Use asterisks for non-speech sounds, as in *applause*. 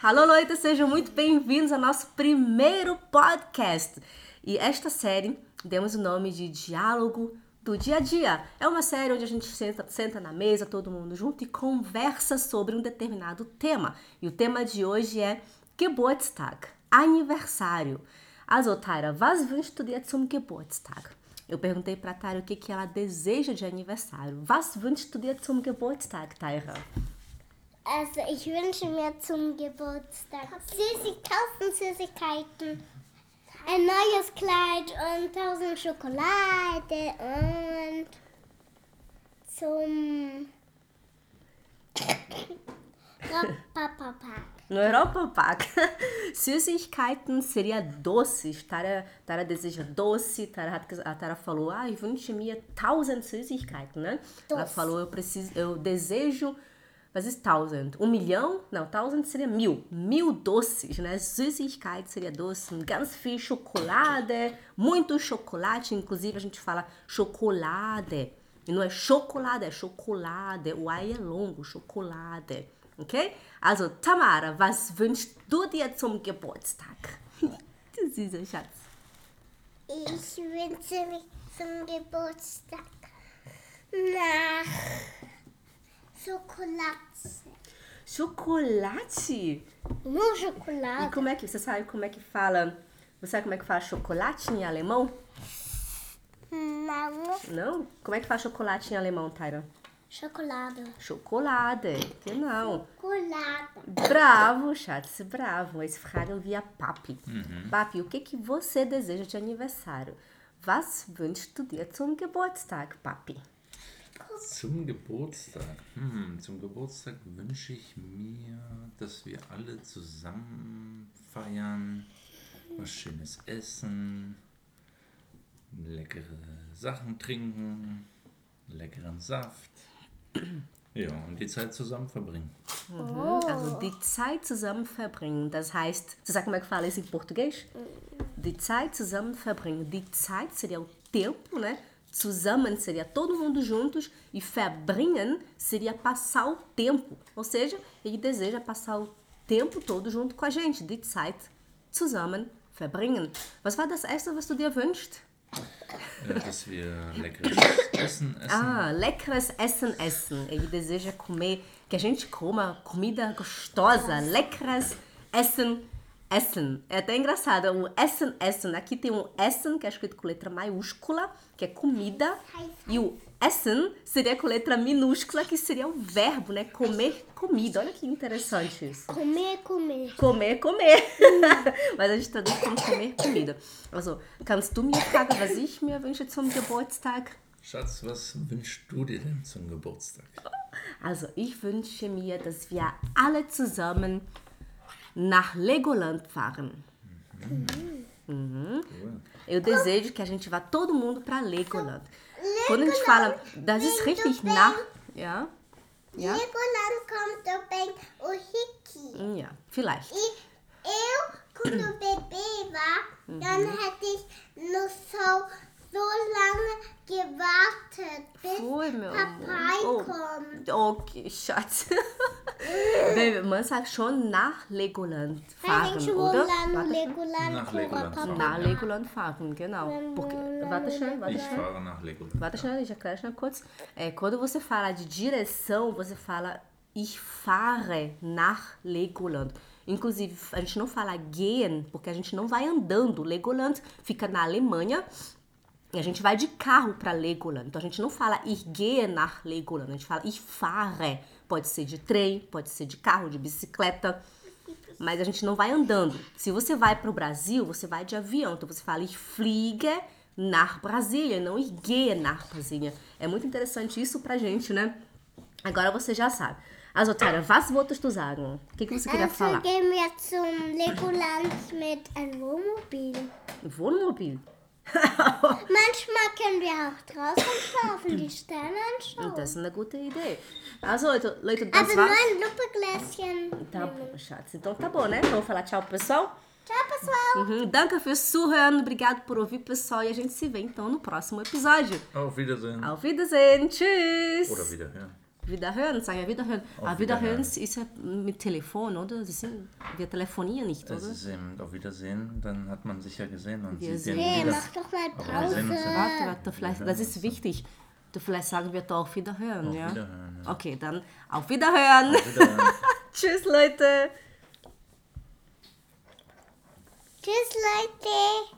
Alô, Leute, sejam muito bem-vindos ao nosso primeiro podcast. E esta série demos o nome de Diálogo do Dia a Dia. É uma série onde a gente senta, senta na mesa, todo mundo junto, e conversa sobre um determinado tema. E o tema de hoje é Geburtstag, aniversário. Also, Tyra, was wünschst du dir zum Geburtstag? Eu perguntei para Tyra o que, que ela deseja de aniversário. Was wünschst du dir zum Geburtstag, Tyra? Also ich wünsche mir zum Geburtstag Süßigkeiten, Süßigkeiten, ein neues Kleid und tausend Schokolade und zum *laughs* Papapak. No Europa Park. *laughs* Süßigkeiten seria doces. Tara, Tara deseja doce. Tara, a Tara falou, ah, ich wünsche mir tausend Süßigkeiten, né? Ela Doce. falou, eu preciso, eu desejo, was ist tausend? Um milhão? Não, tausend seria mil. Mil doces, né? Süßigkeit seria doce. Ganz viel Schokolade, muito chocolate. Inclusive, a gente fala chocolade. E não é chocolate, é chocolade. O I é longo, chocolade. Okay? Also, Tamara, was wünschst du dir zum Geburtstag? *laughs* du süßer Schatz. Ich wünsche mich zum Geburtstag nach Schokolade. Chocolate? Nur E Schokolade. como é que, você sabe como é que fala, você sabe como é que fala chocolate em alemão? Não, Não? Como é que fala chocolate em alemão, Tyra? Schokolade. Chocolade, genau. Schokolade. Bravo, Schatz, bravo. Eles fragen via Papi. Papi, o que, que você deseja de aniversário? Was wünschst du dir zum Geburtstag, Papi? Zum Geburtstag. Hm, zum Geburtstag wünsche ich mir, dass wir alle zusammen feiern, was Schönes essen, leckere Sachen trinken, leckeren Saft. Ja, und die Zeit zusammen verbringen. Also die Zeit zusammen verbringen. Das heißt, você sabe como é que fala isso em português? Die Zeit zusammen verbringen. Die Zeit seria o tempo, né? Zusammen seria todo mundo juntos e verbringen seria passar o tempo. Ou seja, ele deseja passar o tempo todo junto com a gente. Die Zeit zusammen verbringen. Was war das erste, was du dir wünschst? Dass wir *laughs* leckeres Essen essen. Ah, leckeres Essen essen. Ele deseja comer, que a gente coma comida gostosa, leckeres Essen essen. É até engraçado, o Essen essen. Aqui tem um Essen, que é escrito com letra maiúscula, que é comida, e o Essen seria com letra minúscula, que seria o verbo, né? Comer comida. Olha que interessante isso. Comer, comer. Comer, comer. *laughs* Mas a gente traduz como comer comida. Also, kannst du mir fragen, was ich mir wünsche zum Geburtstag? Schatz, was wünschst du dir denn zum Geburtstag? Also, ich wünsche mir, dass wir alle zusammen nach Legoland fahren. Cool. Eu desejo que a gente vá todo mundo para Legoland. Quando a gente fala, das ist richtig nach, ja, ja, Legoland kommt também o Ricky. ja, vielleicht. E eu, quando bebê war, dann hätte ich no so, so lange gewartet, bis Foi, meu Papai amor. kommt. Oh, okay, Schatz. *laughs* *laughs* Baby, man sagt schon nach Legoland fahren, ich oder? Legoland, Warte, Legoland, Nach Legoland fahren. nach Legoland fahren, genau. Porque, warte schnell, warte Ich schnell. fahre nach Legoland. Warte schnell, ich erkläre schnell kurz. É, quando você fala de direção, você fala ich fahre nach Legoland. Inclusive, a gente não fala gehen, porque a gente não vai andando. Legoland fica na Alemanha e a gente vai de carro para Legoland. Então a gente não fala gehe nach Legoland, a gente fala ich fahre. Pode ser de trem, pode ser de carro, de bicicleta. Mas a gente não vai andando. Se você vai para o Brasil, você vai de avião. Então você fala ich fliege nach Brasília, não gehe nach Brasília. É muito interessante isso pra gente, né? Agora você já sabe. Also, Tyra, was wolltest du sagen? O que, que você queria Also falar? gehen wir zum Legoland mit einem Wohnmobil. Wohnmobil. *laughs* Manchmal können wir auch draußen schlafen, die Sterne anschauen. Das ist eine gute Idee. Also, Leute, Leute das Also nur war's. ein Luppegläschen. Tá bom, Schatz. Então tá bom, né? Vamos falar tchau pro pessoal? Tchau, pessoal. Uhum. Danke fürs Zuhören. Obrigado por ouvir, pessoal. E a gente se vê então no próximo episódio. Auf Wiedersehen. Auf Wiedersehen. Tschüss. Oder wiederhören. Wiederhören, sagen wir Wiederhören. Auf Aber Wiederhören Wiederhören. ist ja mit Telefon, oder? Sie sind wir telefonieren nicht, Das oder? ist eben auf Wiedersehen, dann hat man sich ja gesehen und Wir sieht sehen- Hey, wieder. mach doch mal Pause. Warte, warte, vielleicht, das ist wichtig. Du, vielleicht sagen wir doch auf Wiederhören, Auf ja? Wiederhören, ja. Okay, dann auf Wiederhören. Auf Wiederhören. *laughs* Tschüss, Leute. Tschüss, Leute.